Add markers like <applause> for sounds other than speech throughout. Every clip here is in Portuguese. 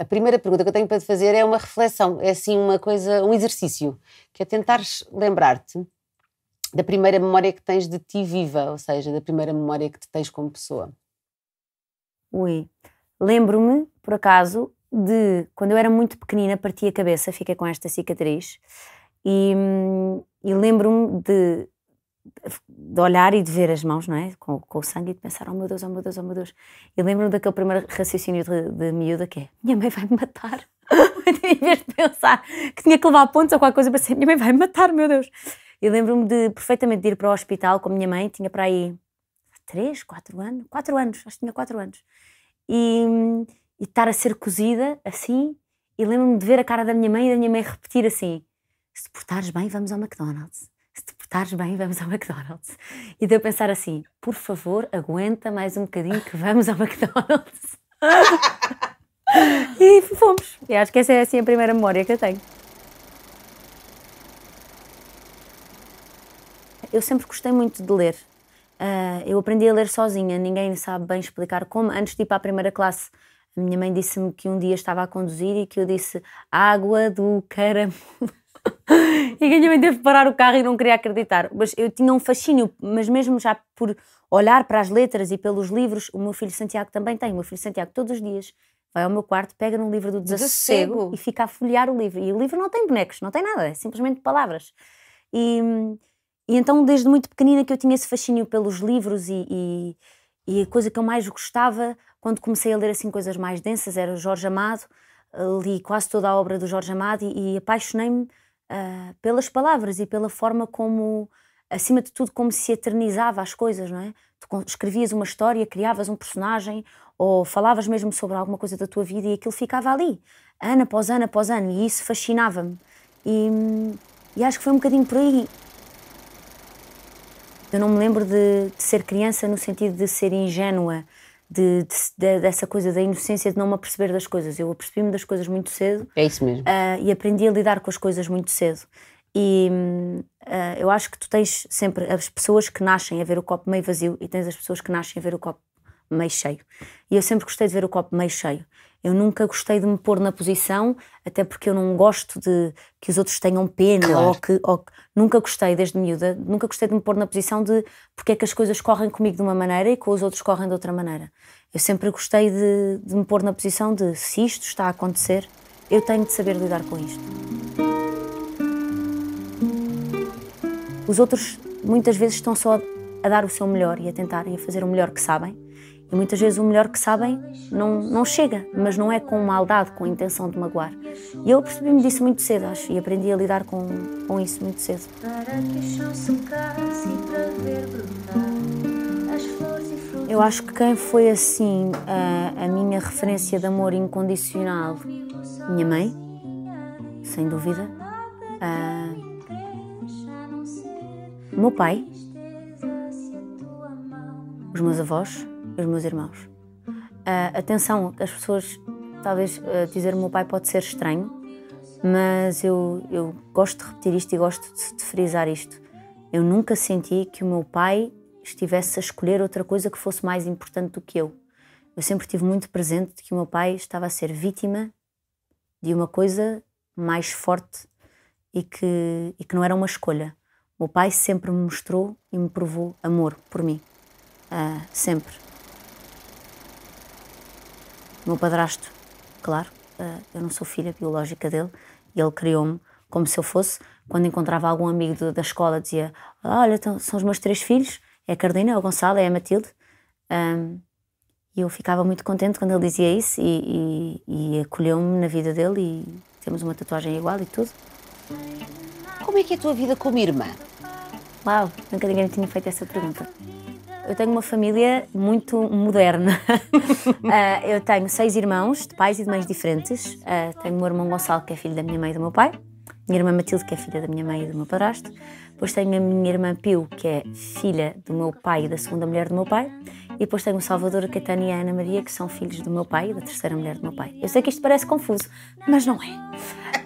a primeira pergunta que eu tenho para te fazer é uma reflexão, é assim uma coisa, um exercício, que é tentares lembrar-te da primeira memória que tens de ti viva, ou seja, da primeira memória que te tens como pessoa. Ui, lembro-me, por acaso, de quando eu era muito pequenina, parti a cabeça, fiquei com esta cicatriz, e, e lembro-me de, de olhar e de ver as mãos, não é? Com, com, o sangue e de pensar, oh meu Deus, oh meu Deus, oh meu Deus. E lembro-me daquele primeiro raciocínio de, de miúda que é, minha mãe vai me matar. <laughs> em vez de pensar que tinha que levar pontos ou qualquer coisa, pensei, minha mãe vai me matar, meu Deus. E lembro-me de, perfeitamente de ir para o hospital com a minha mãe, tinha para aí 3, 4 anos, 4 anos, acho que tinha 4 anos. E, e estar a ser cozida assim, e lembro-me de ver a cara da minha mãe e da minha mãe repetir assim: se portares bem, vamos ao McDonald's. Portares bem, vamos ao McDonald's. E de eu pensar assim: por favor, aguenta mais um bocadinho que vamos ao McDonald's. <laughs> e fomos. E acho que essa é assim a primeira memória que eu tenho. Eu sempre gostei muito de ler. Uh, eu aprendi a ler sozinha, ninguém sabe bem explicar como. Antes de ir para a primeira classe, a minha mãe disse-me que um dia estava a conduzir e que eu disse água do caramulo. E que mãe teve que parar o carro e não queria acreditar. Mas eu tinha um fascínio, mas mesmo já por olhar para as letras e pelos livros, o meu filho Santiago também tem. O meu filho Santiago todos os dias vai ao meu quarto, pega num livro do desassossego e fica a folhear o livro. E o livro não tem bonecos, não tem nada, é simplesmente palavras. E, e então, desde muito pequenina, que eu tinha esse fascínio pelos livros e, e, e, a coisa que eu mais gostava, quando comecei a ler assim coisas mais densas, era o Jorge Amado. Li quase toda a obra do Jorge Amado e, e apaixonei-me uh, pelas palavras e pela forma como, acima de tudo, como se eternizava as coisas, não é? Tu escrevias uma história, criavas um personagem ou falavas mesmo sobre alguma coisa da tua vida e aquilo ficava ali, ano após ano após ano, e isso fascinava-me. E, e acho que foi um bocadinho por aí. Eu não me lembro de, de ser criança no sentido de ser ingênua, de, de, dessa coisa da inocência de não me aperceber das coisas. Eu apercebi-me das coisas muito cedo. É isso mesmo. Uh, e aprendi a lidar com as coisas muito cedo. E uh, eu acho que tu tens sempre as pessoas que nascem a ver o copo meio vazio e tens as pessoas que nascem a ver o copo meio cheio. E eu sempre gostei de ver o copo meio cheio. Eu nunca gostei de me pôr na posição, até porque eu não gosto de que os outros tenham pena, claro. ou, que, ou nunca gostei, desde miúda, nunca gostei de me pôr na posição de porque é que as coisas correm comigo de uma maneira e com os outros correm de outra maneira. Eu sempre gostei de, de me pôr na posição de se isto está a acontecer, eu tenho de saber lidar com isto. Os outros muitas vezes estão só a dar o seu melhor e a tentarem a fazer o melhor que sabem e muitas vezes o melhor que sabem não, não chega, mas não é com maldade, com a intenção de magoar. E eu percebi-me disso muito cedo, acho, e aprendi a lidar com, com isso muito cedo. Eu acho que quem foi assim a, a minha referência de amor incondicional, minha mãe, sem dúvida, o meu pai, os meus avós, os meus irmãos. Uh, atenção, as pessoas, talvez uh, dizer o meu pai pode ser estranho, mas eu, eu gosto de repetir isto e gosto de, de frisar isto. Eu nunca senti que o meu pai estivesse a escolher outra coisa que fosse mais importante do que eu. Eu sempre tive muito presente de que o meu pai estava a ser vítima de uma coisa mais forte e que, e que não era uma escolha. O meu pai sempre me mostrou e me provou amor por mim. Uh, sempre. O meu padrasto, claro, eh, eu não sou filha biológica dele, e ele criou-me como se eu fosse. Quando encontrava algum amigo da escola, dizia: Olha, então, são os meus três filhos, é a Carolina, é o Gonçalo, é a Matilde. Um, e eu ficava muito contente quando ele dizia isso e, e, e acolheu-me na vida dele e temos uma tatuagem igual e tudo. Como é que é a tua vida como irmã? Uau, nunca ninguém me tinha feito essa pergunta. Eu tenho uma família muito moderna. uh, <laughs> eu tenho seis irmãos, de pais e de mães diferentes. Uh, tenho o meu irmão Gonçalo, que é filho da minha mãe e do meu pai. Minha irmã Matilde, que é filha da minha mãe e do meu padrasto. Depois tenho a minha irmã Pio, que é filha do meu pai e da segunda mulher do meu pai. E depois tenho o Salvador, a Caetano e a Ana Maria, que são filhos do meu pai e da terceira mulher do meu pai. Eu sei que isto parece confuso, mas não é.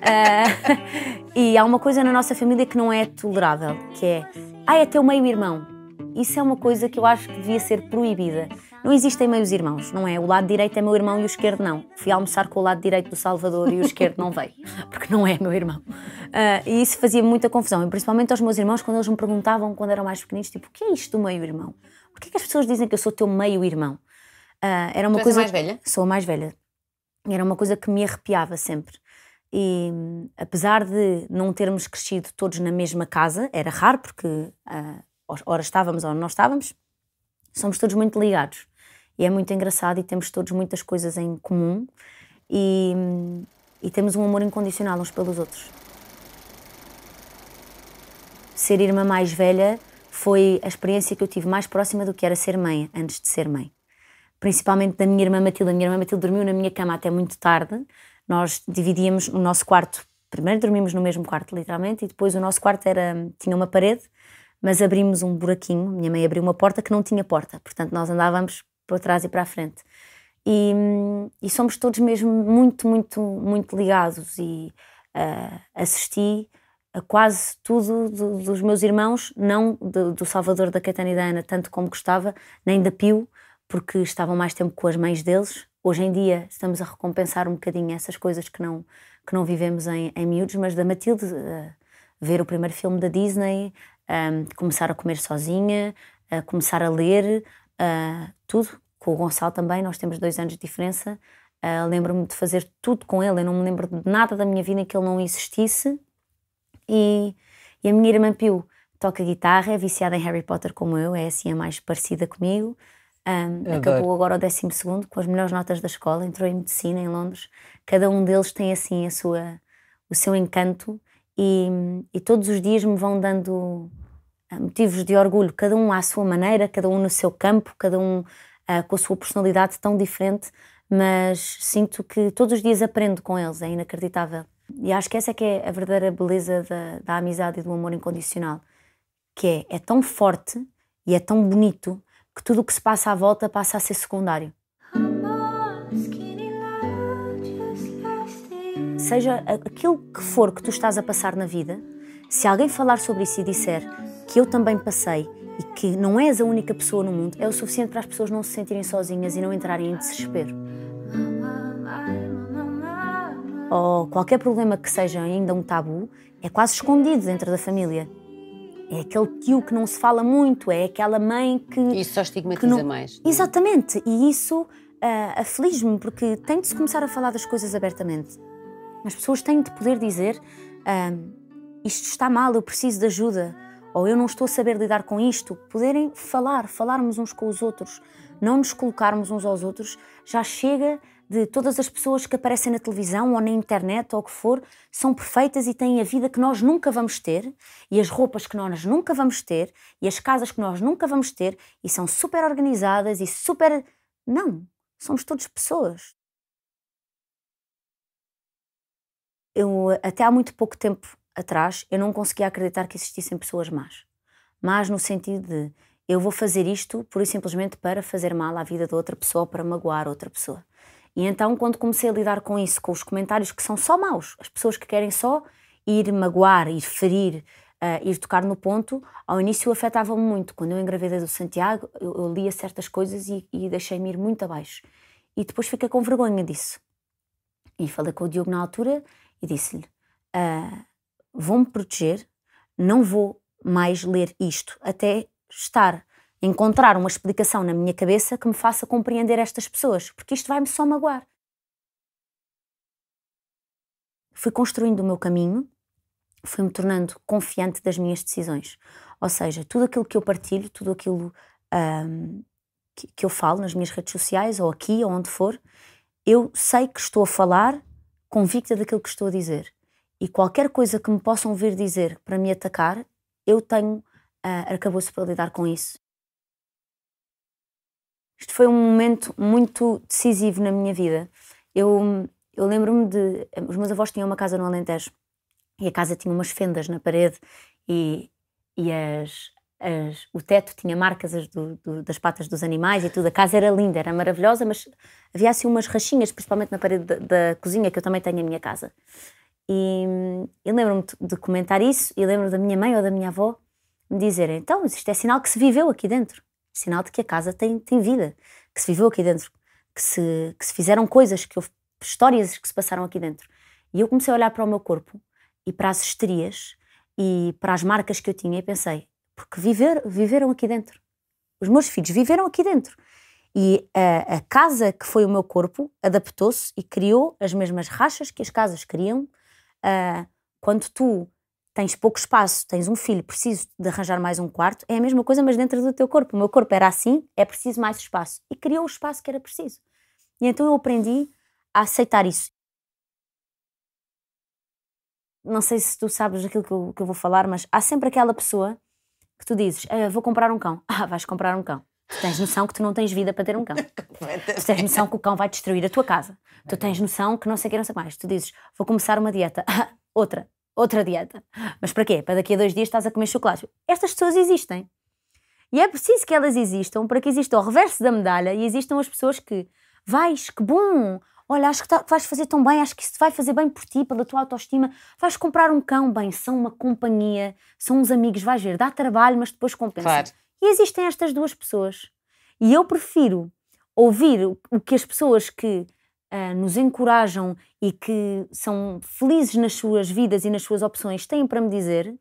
Uh, <laughs> e há uma coisa na nossa família que não é tolerável, que é, ah, é teu meio-irmão. Isso é uma coisa que eu acho que devia ser proibida. Não existem meios irmãos, não é? O lado direito é meu irmão e o esquerdo não. Fui almoçar com o lado direito do Salvador e o esquerdo não veio, <laughs> porque não é meu irmão. Uh, e isso fazia muita confusão, e principalmente aos meus irmãos, quando eles me perguntavam, quando eram mais pequeninos, tipo, o que é isto do meio-irmão? Por que é que as pessoas dizem que eu sou teu meio-irmão? Uh, era uma tu coisa. a mais velha? Sou a mais velha. Era uma coisa que me arrepiava sempre. E apesar de não termos crescido todos na mesma casa, era raro porque uh, ora estávamos ou não estávamos, somos todos muito ligados. E é muito engraçado e temos todos muitas coisas em comum e, e temos um amor incondicional uns pelos outros. Ser irmã mais velha foi a experiência que eu tive mais próxima do que era ser mãe, antes de ser mãe. Principalmente da minha irmã Matilde. A minha irmã Matilde dormiu na minha cama até muito tarde. Nós dividíamos o nosso quarto. Primeiro dormimos no mesmo quarto, literalmente, e depois o nosso quarto era, tinha uma parede mas abrimos um buraquinho. Minha mãe abriu uma porta que não tinha porta, portanto nós andávamos para trás e para a frente. E, e somos todos mesmo muito, muito, muito ligados e uh, assisti a quase tudo do, dos meus irmãos, não do, do, Salvador, da Caetana e da Ana, tanto como gostava, nem da Pio, porque estavam mais tempo com as mães deles. Hoje em dia estamos a recompensar um bocadinho essas coisas que não, que não vivemos em, em miúdos, mas da Matilde, uh, ver o primeiro filme da Disney, um, começar a comer sozinha, a começar a ler, uh, tudo. Com o Gonçalo também, nós temos dois anos de diferença. Uh, lembro-me de fazer tudo com ele, eu não me lembro de nada da minha vida em que ele não existisse. E, e a minha irmã Pio toca guitarra, é viciada em Harry Potter como eu, é assim a mais parecida comigo. Um, acabou agora o 12 com as melhores notas da escola, entrou em medicina em Londres. Cada um deles tem assim a sua, o seu encanto e, e todos os dias me vão dando ah, motivos de orgulho, cada um à sua maneira, cada um no seu campo, cada um uh, com a sua personalidade tão diferente, mas sinto que todos os dias aprendo com eles, é inacreditável. E acho que essa é que é a verdadeira beleza da, da amizade e do amor incondicional, que é, é tão forte e é tão bonito que tudo o que se passa à volta passa a ser secundário. Seja aquilo que for que tu estás a passar na vida, se alguém falar sobre isso e disser que eu também passei e que não és a única pessoa no mundo, é o suficiente para as pessoas não se sentirem sozinhas e não entrarem em desespero. Ou qualquer problema que seja ainda um tabu, é quase escondido dentro da família. É aquele tio que não se fala muito, é aquela mãe que. Isso só estigmatiza não... mais. Exatamente, e isso uh, aflige-me, porque tem de se começar a falar das coisas abertamente. As pessoas têm de poder dizer: isto está mal, eu preciso de ajuda, ou eu não estou a saber lidar com isto. Poderem falar, falarmos uns com os outros, não nos colocarmos uns aos outros. Já chega de todas as pessoas que aparecem na televisão ou na internet ou o que for, são perfeitas e têm a vida que nós nunca vamos ter, e as roupas que nós nunca vamos ter, e as casas que nós nunca vamos ter, e são super organizadas e super. Não, somos todos pessoas. Eu até há muito pouco tempo atrás eu não conseguia acreditar que existissem pessoas más. Más no sentido de eu vou fazer isto pura e simplesmente para fazer mal à vida de outra pessoa, para magoar outra pessoa. E então, quando comecei a lidar com isso, com os comentários que são só maus, as pessoas que querem só ir magoar, ir ferir, uh, ir tocar no ponto, ao início afetava-me muito. Quando eu engravidei do Santiago, eu, eu lia certas coisas e, e deixei-me ir muito abaixo. E depois fiquei com vergonha disso. E falei com o Diogo na altura e disse-lhe: uh, Vou-me proteger, não vou mais ler isto até estar, encontrar uma explicação na minha cabeça que me faça compreender estas pessoas, porque isto vai-me só magoar. Fui construindo o meu caminho, fui-me tornando confiante das minhas decisões. Ou seja, tudo aquilo que eu partilho, tudo aquilo um, que, que eu falo nas minhas redes sociais, ou aqui, ou onde for, eu sei que estou a falar convicta daquilo que estou a dizer. E qualquer coisa que me possam vir dizer para me atacar, eu tenho uh, arcabouço para lidar com isso. Isto foi um momento muito decisivo na minha vida. Eu, eu lembro-me de. Os meus avós tinham uma casa no Alentejo e a casa tinha umas fendas na parede e, e as, as, o teto tinha marcas do, do, das patas dos animais e tudo. A casa era linda, era maravilhosa, mas havia assim umas rachinhas, principalmente na parede da, da cozinha, que eu também tenho na minha casa. E eu lembro-me de comentar isso e lembro da minha mãe ou da minha avó me dizerem: então, isto é sinal que se viveu aqui dentro. sinal de que a casa tem, tem vida, que se viveu aqui dentro, que se, que se fizeram coisas, que houve histórias que se passaram aqui dentro. E eu comecei a olhar para o meu corpo e para as estrias e para as marcas que eu tinha e pensei, porque viver, viveram aqui dentro. Os meus filhos viveram aqui dentro. E a, a casa que foi o meu corpo adaptou-se e criou as mesmas rachas que as casas criam. Uh, quando tu tens pouco espaço, tens um filho, preciso de arranjar mais um quarto, é a mesma coisa, mas dentro do teu corpo. O meu corpo era assim, é preciso mais espaço. E criou o espaço que era preciso. E então eu aprendi a aceitar isso. Não sei se tu sabes aquilo que eu, que eu vou falar, mas há sempre aquela pessoa que tu dizes: ah, Vou comprar um cão. <laughs> Ah, vais comprar um cão. Tu tens noção que tu não tens vida para ter um cão. <laughs> tu tens noção que o cão vai destruir a tua casa. Tu tens noção que não sei o que, não sei mais. Tu dizes: Vou começar uma dieta. Ah, <laughs> outra. Outra dieta. Mas para quê? Para daqui a dois dias estás a comer chocolate. Estas pessoas existem. E é preciso que elas existam para que exista o reverso da medalha e existam as pessoas que vais, que bom, olha, acho que, tá, vais fazer tão bem, acho que isso vai fazer bem por ti, pela tua autoestima, vais comprar um cão, bem, são uma companhia, são uns amigos, vais ver, dá trabalho, mas depois compensa. Claro. E existem estas duas pessoas. E eu prefiro ouvir o que as pessoas que uh, nos encorajam e que são felizes nas suas vidas e nas suas opções têm para me dizer,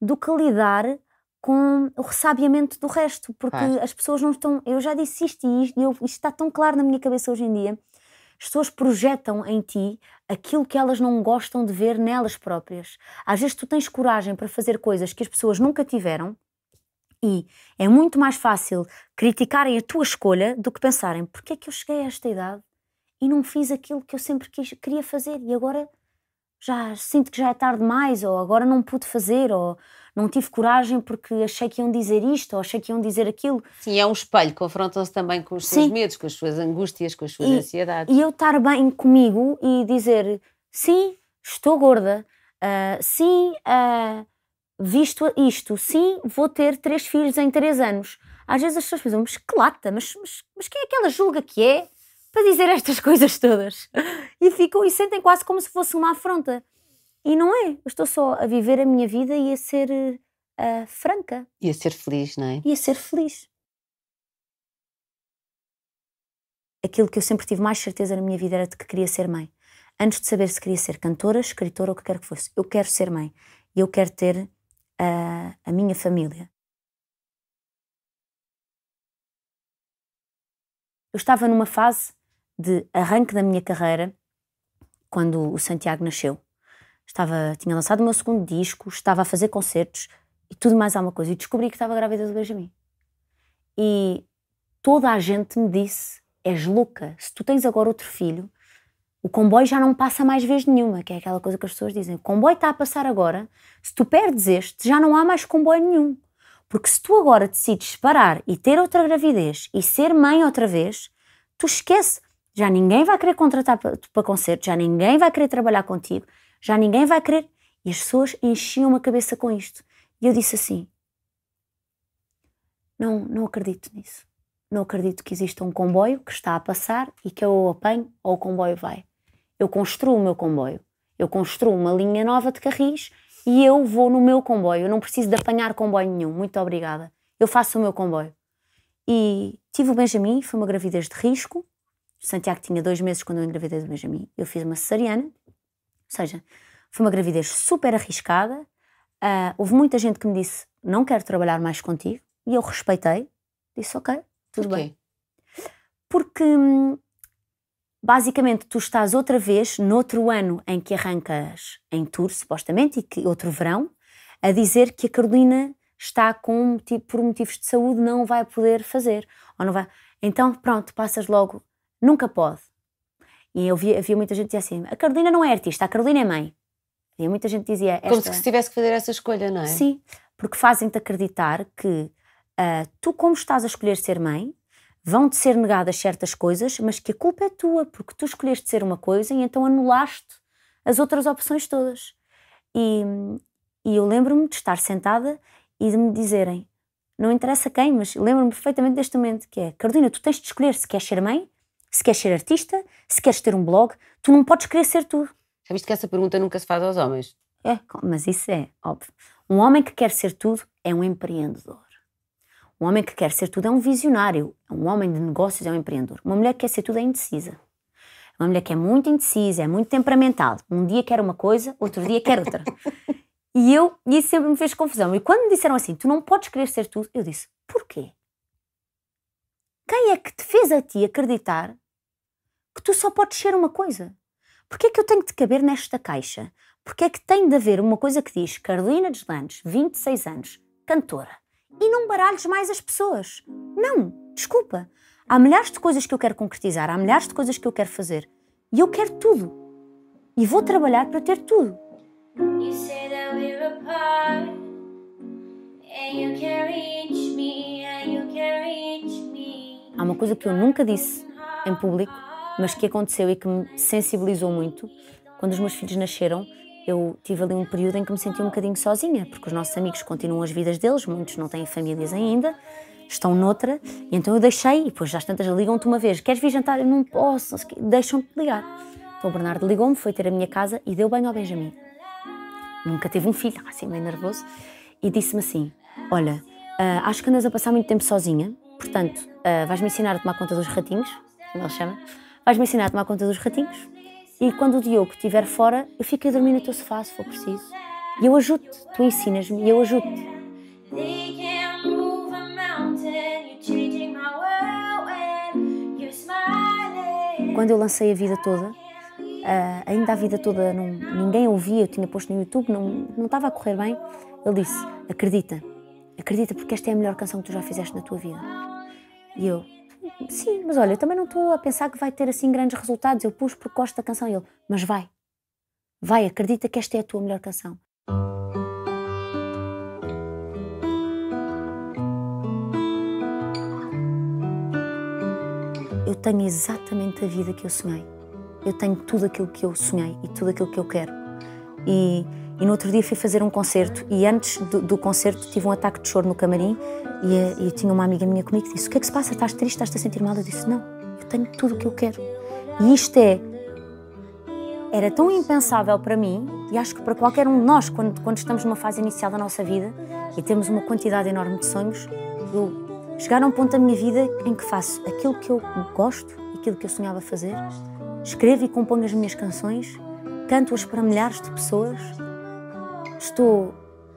do que lidar com o ressabiamento do resto, porque as pessoas não estão. Eu já disse isto e isto, isto está tão claro na minha cabeça hoje em dia as pessoas projetam em ti aquilo que elas não gostam de ver nelas próprias. Às vezes tu tens coragem para fazer coisas que as pessoas nunca tiveram e é muito mais fácil criticarem a tua escolha do que pensarem porque é que eu cheguei a esta idade e não fiz aquilo que eu sempre quis, queria fazer e agora já sinto que já é tarde demais ou agora não pude fazer ou não tive coragem porque achei que iam dizer isto ou achei que iam dizer aquilo. Sim, é um espelho, confrontam-se também com os seus sim. medos, com as suas angústias, com as suas e, ansiedades. E eu estar bem comigo e dizer sim, estou gorda, uh, sim, uh, visto isto, sim, vou ter três filhos em três anos. Às vezes as pessoas pensam, mas que lata, mas, mas, mas quem é que ela julga que é para dizer estas <laughs> coisas todas? E ficam e sentem quase como se fosse uma afronta. E não é. Eu estou só a viver a minha vida e a ser uh, franca. E a ser feliz, não é? E a ser feliz. Aquilo que eu sempre tive mais certeza na minha vida era de que queria ser mãe. Antes de saber se queria ser cantora, escritora ou o que quer que fosse. Eu quero ser mãe. E eu quero ter uh, a minha família. Eu estava numa fase de arranque da minha carreira quando o Santiago nasceu estava, tinha lançado o meu segundo disco, estava a fazer concertos e tudo mais alguma coisa. E descobri que estava grávida do Benjamin. E toda a gente me disse: és louca, se tu tens agora outro filho, o comboio já não passa mais vez nenhuma, que é aquela coisa que as pessoas dizem. O comboio está a passar agora, se tu perdes este, já não há mais comboio nenhum. Porque se tu agora decides parar e ter outra gravidez e ser mãe outra vez, tu esquece. Já ninguém vai querer contratar para, concertos, já ninguém vai querer trabalhar contigo, já ninguém vai querer. E as pessoas enchiam a cabeça com isto. E eu disse assim: não, não acredito nisso. Não acredito que exista um comboio que está a passar e que eu o apanho ou o comboio vai. Eu construo o meu comboio. Eu construo uma linha nova de carris e eu vou no meu comboio. Eu não preciso de apanhar comboio nenhum. Muito obrigada. Eu faço o meu comboio. E tive o Benjamin, foi uma gravidez de risco. Santiago tinha dois meses quando eu engravidei do Benjamin. Eu fiz uma cesariana seja, foi uma gravidez super arriscada. Uh, houve muita gente que me disse: Não quero trabalhar mais contigo. E eu respeitei. Disse: Ok, tudo bem. Porque hum, basicamente tu estás outra vez, noutro ano em que arrancas em tour, supostamente, e que outro verão, a dizer que a Carolina está com por motivos de saúde não vai poder fazer ou não vai. Então pronto, passas logo, nunca pode. E eu via, havia muita gente que dizia assim: a Carolina não é artista, a Carolina é mãe. Havia muita gente dizia. Esta... Como se tivesse que fazer essa escolha, não é? Sim, porque fazem-te acreditar que uh, tu, como estás a escolher ser mãe, vão-te ser negadas certas coisas, mas que a culpa é tua, porque tu escolheste ser uma coisa e então anulaste as outras opções todas. E, e eu lembro-me de estar sentada e de me dizerem, não interessa quem, mas lembro-me perfeitamente deste momento, que é, Carolina, tu tens de escolher se queres ser mãe se queres ser artista, se queres ter um blog, tu não podes querer ser tudo. Já viste que essa pergunta nunca se faz aos homens? É, mas isso é óbvio. Um homem que quer ser tudo é um empreendedor. Um homem que quer ser tudo é um visionário, um homem de negócios, é um empreendedor. Uma mulher que quer ser tudo é indecisa. Uma mulher que é muito indecisa, é muito temperamental. Um dia quer uma coisa, outro dia quer outra. <laughs> e eu, isso sempre me fez confusão. E quando me disseram assim, tu não podes querer ser tudo, eu disse, porquê? Quem é que te fez a ti acreditar que tu só podes ser uma coisa? Porquê é que eu tenho de caber nesta caixa? Porquê é que tem de haver uma coisa que diz Carolina Deslandes, 26 anos, cantora, e não baralhes mais as pessoas? Não, desculpa. Há milhares de coisas que eu quero concretizar, há milhares de coisas que eu quero fazer. E eu quero tudo. E vou trabalhar para ter tudo. Há uma coisa que eu nunca disse em público, mas que aconteceu e que me sensibilizou muito. Quando os meus filhos nasceram, eu tive ali um período em que me senti um bocadinho sozinha, porque os nossos amigos continuam as vidas deles, muitos não têm famílias ainda, estão noutra, e então eu deixei, e depois já as tantas ligam-te uma vez, queres vir jantar? Eu não posso, deixam-te ligar. Então o Bernardo ligou-me, foi ter a minha casa e deu banho ao Benjamin. Nunca teve um filho, <laughs> assim meio nervoso, e disse-me assim, olha, uh, acho que andas a passar muito tempo sozinha, portanto, uh, vais-me ensinar a tomar conta dos ratinhos, como ele chama, vais-me ensinar a tomar conta dos ratinhos, e quando o Diogo estiver fora, eu fico a dormir no teu sofá, se for preciso. E eu ajudo-te, tu ensinas-me e eu ajudo-te. Quando eu lancei a vida toda, uh, ainda a vida toda não, ninguém ouvia, eu tinha posto no YouTube, não, não estava a correr bem. Ele disse: Acredita, acredita, porque esta é a melhor canção que tu já fizeste na tua vida. E eu, Sim, mas olha, eu também não estou a pensar que vai ter assim grandes resultados. Eu pus porque gosto da canção e ele, mas vai. Vai, acredita que esta é a tua melhor canção. Eu tenho exatamente a vida que eu sonhei. Eu tenho tudo aquilo que eu sonhei e tudo aquilo que eu quero. E e no outro dia fui fazer um concerto e antes do, do concerto tive um ataque de choro no camarim e, eh, e tinha uma amiga minha comigo que disse: O que é que se passa? Estás triste? Estás-te a sentir mal? Eu disse: Não, eu tenho tudo o que eu quero. E isto é. Era tão impensável para mim e acho que para qualquer um de nós, quando, quando estamos numa fase inicial da nossa vida e temos uma quantidade enorme de sonhos, eu chegar a um ponto da minha vida em que faço aquilo que eu gosto, aquilo que eu sonhava fazer, escrevo e componho as minhas canções, canto-as para milhares de pessoas estou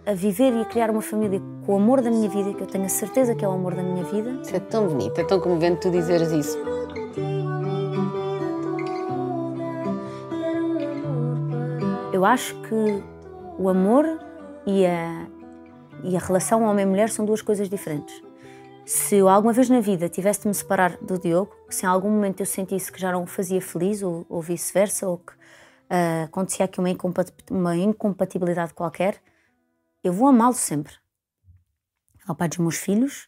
a viver e a criar uma família com o amor da minha vida, que eu tenho a certeza que é o amor da minha vida. Isso é tão bonito, é tão comovente tu dizeres isso. Eu acho que o amor e a, e a relação homem-mulher são duas coisas diferentes. Se eu alguma vez na vida tivesse de me separar do Diogo, se em algum momento eu sentisse que já não o fazia feliz ou, ou vice-versa, ou que uh, acontecia aqui uma, uma incompatibilidade qualquer, eu vou amá-lo sempre. É o pai dos meus filhos,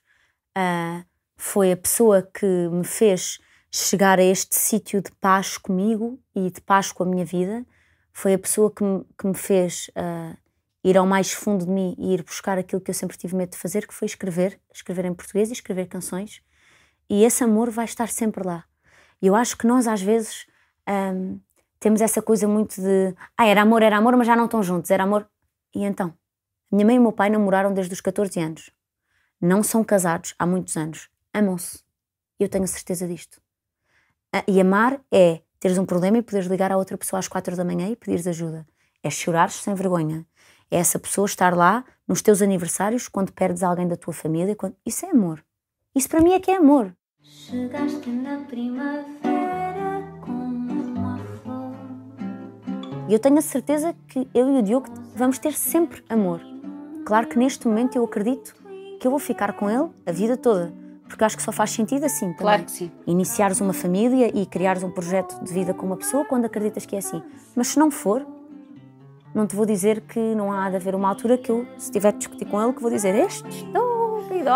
uh, foi a pessoa que me fez chegar a este sítio de paz comigo e de paz com a minha vida, foi a pessoa que me, que me fez uh, ir ao mais fundo de mim e ir buscar aquilo que eu sempre tive medo de fazer, que foi escrever, escrever em português e escrever canções. E esse amor vai estar sempre lá. E eu acho que nós, às vezes, um, temos essa coisa muito de ah, era amor, era amor, mas já não estão juntos, era amor. E então? Minha mãe e meu pai namoraram desde os 14 anos. Não são casados há muitos anos. Amam-se. Eu tenho certeza disto. E amar é teres um problema e poderes ligar a outra pessoa às quatro da manhã e pedires ajuda. É chorares sem vergonha. É essa pessoa estar lá nos teus aniversários, quando perdes alguém da tua família. Quando... Isso é amor. Isso para mim é que é amor. Chegaste na primavera. E eu tenho a certeza que eu e o Diogo vamos ter sempre amor. Claro que neste momento eu acredito que eu vou ficar com ele a vida toda, porque acho que só faz sentido assim também. Claro que sim. Iniciares uma família e criares um projeto de vida com uma pessoa quando acreditas que é assim. Mas se não for, não te vou dizer que não há de haver uma altura que eu, se tiver de discutir com ele, que vou dizer este estúpido,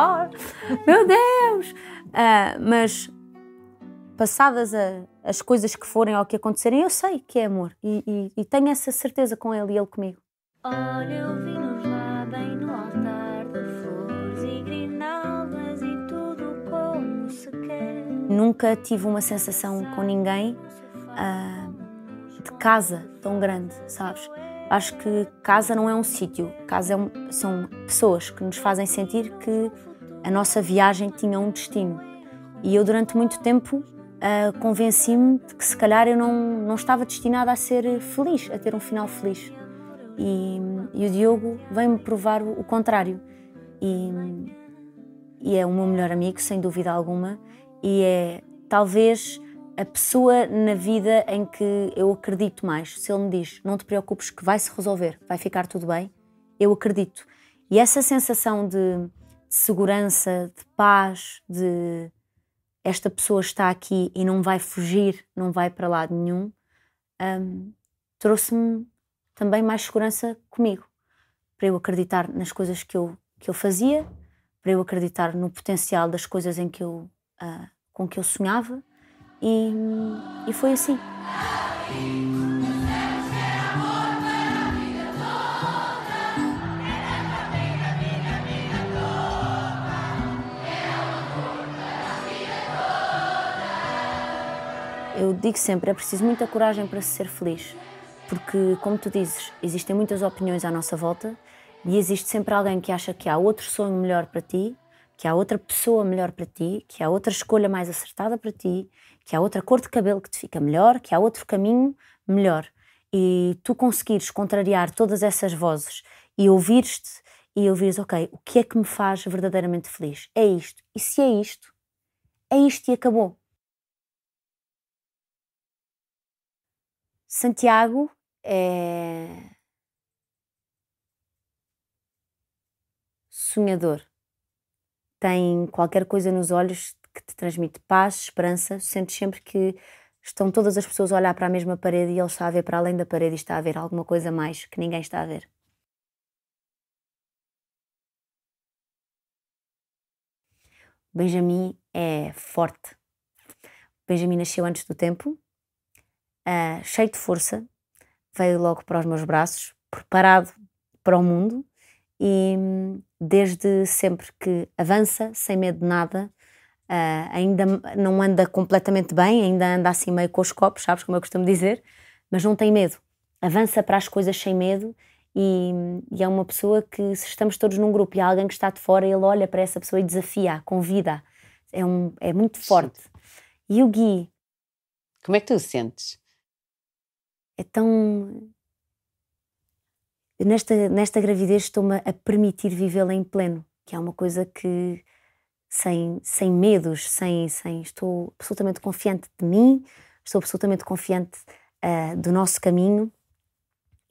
meu Deus! Uh, mas passadas a, as coisas que forem ou que acontecerem, eu sei que é amor e, e, e tenho essa certeza com ele e ele comigo. Olha, eu vi-nos lá bem no altar de flores e grinaldas e tudo como se quer. Nunca tive uma sensação com ninguém uh, de casa tão grande, sabes? Acho que casa não é um sítio, casa é um, são pessoas que nos fazem sentir que a nossa viagem tinha um destino. E eu, durante muito tempo, uh, convenci-me de que se calhar eu não, não estava destinada a ser feliz, a ter um final feliz. E, e o Diogo vem-me provar o contrário. E, e é o meu melhor amigo, sem dúvida alguma, e é talvez a pessoa na vida em que eu acredito mais. Se ele me diz, não te preocupes que vai se resolver, vai ficar tudo bem, eu acredito. E essa sensação de segurança, de paz, de esta pessoa está aqui e não vai fugir, não vai para lado nenhum, um, trouxe-me também mais segurança comigo, para eu acreditar nas coisas que eu, que eu fazia, para eu acreditar no potencial das coisas em que eu, uh, com que eu sonhava e, e foi assim. Eu digo sempre, é preciso muita coragem para se ser feliz, porque, como tu dizes, existem muitas opiniões à nossa volta e existe sempre alguém que acha que há outro sonho melhor para ti, que há outra pessoa melhor para ti, que há outra escolha mais acertada para ti, que há outra cor de cabelo que te fica melhor, que há outro caminho melhor. E tu conseguires contrariar todas essas vozes e ouvires-te e ouvires, ok, o que é que me faz verdadeiramente feliz? É isto. E se é isto, é isto e acabou. Santiago é sonhador. Tem qualquer coisa nos olhos que te transmite paz, esperança. Sentes sempre que estão todas as pessoas a olhar para a mesma parede e ele está a ver para além da parede e está a ver alguma coisa mais que ninguém está a ver. Benjamin é forte. Benjamin nasceu antes do tempo, uh, cheio de força, veio logo para os meus braços, preparado para o mundo e desde sempre que avança, sem medo de nada, uh, ainda não anda completamente bem, ainda anda assim meio com os copos, sabes como eu costumo dizer, mas não tem medo. Avança para as coisas sem medo e, e, é uma pessoa que, se estamos todos num grupo e há alguém que está de fora, ele olha para essa pessoa e desafia, convida. É, um, é muito forte. E o Gui. Como é que tu o sentes? É tão nesta, nesta gravidez estou-me a permitir vivê-la em pleno, que é uma coisa que sem, sem medos, sem, sem estou absolutamente confiante de mim, estou absolutamente confiante uh, do nosso caminho.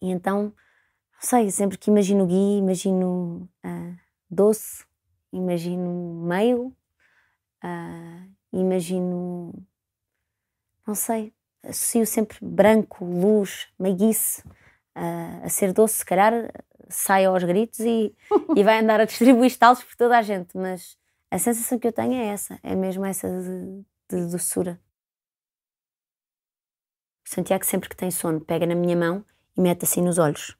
E então, não sei, sempre que imagino Gui, imagino uh, doce, imagino meio, uh, imagino, não sei, associo sempre branco, luz, meiguice, a, a ser doce, se calhar sai aos gritos e, <laughs> e vai andar a distribuir estalos por toda a gente, mas a sensação que eu tenho é essa, é mesmo essa de, de doçura. Santiago, sempre que tem sono, pega na minha mão e mete assim nos olhos,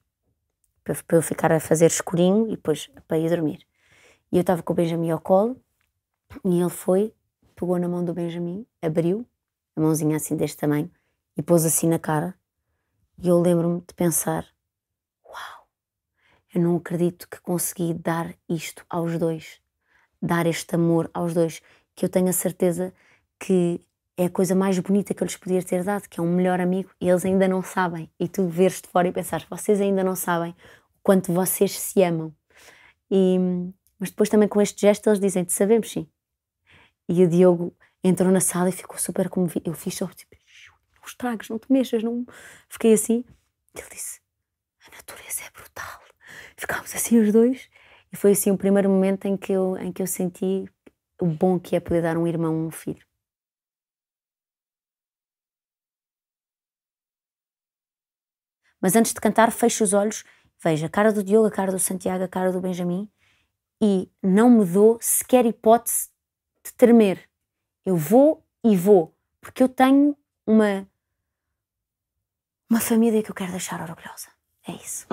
para, para eu ficar a fazer escurinho e depois para ir dormir. E eu estava com o Benjamin ao colo e ele foi, pegou na mão do Benjamin, abriu, a mãozinha assim deste tamanho, e pôs assim na cara e eu lembro-me de pensar: uau, eu não acredito que consegui dar isto aos dois, dar este amor aos dois, que eu tenho a certeza que é a coisa mais bonita que eu lhes podia ter dado, que é um melhor amigo, e eles ainda não sabem. E tu veres de fora e pensar: vocês ainda não sabem o quanto vocês se amam. E, mas depois também com este gesto eles dizem-te: sabemos sim. E o Diogo entrou na sala e ficou super comovido. Eu fiz só tipo, não estragues, não te mexas, não. Fiquei assim. Ele disse: A natureza é brutal. Ficámos assim os dois. E foi assim o primeiro momento em que eu, em que eu senti o bom que é poder dar um irmão a um filho. Mas antes de cantar, fecho os olhos, vejo a cara do Diogo, a cara do Santiago, a cara do Benjamin e não me dou sequer hipótese de tremer. Eu vou e vou, porque eu tenho uma uma família que eu quero deixar orgulhosa. É isso.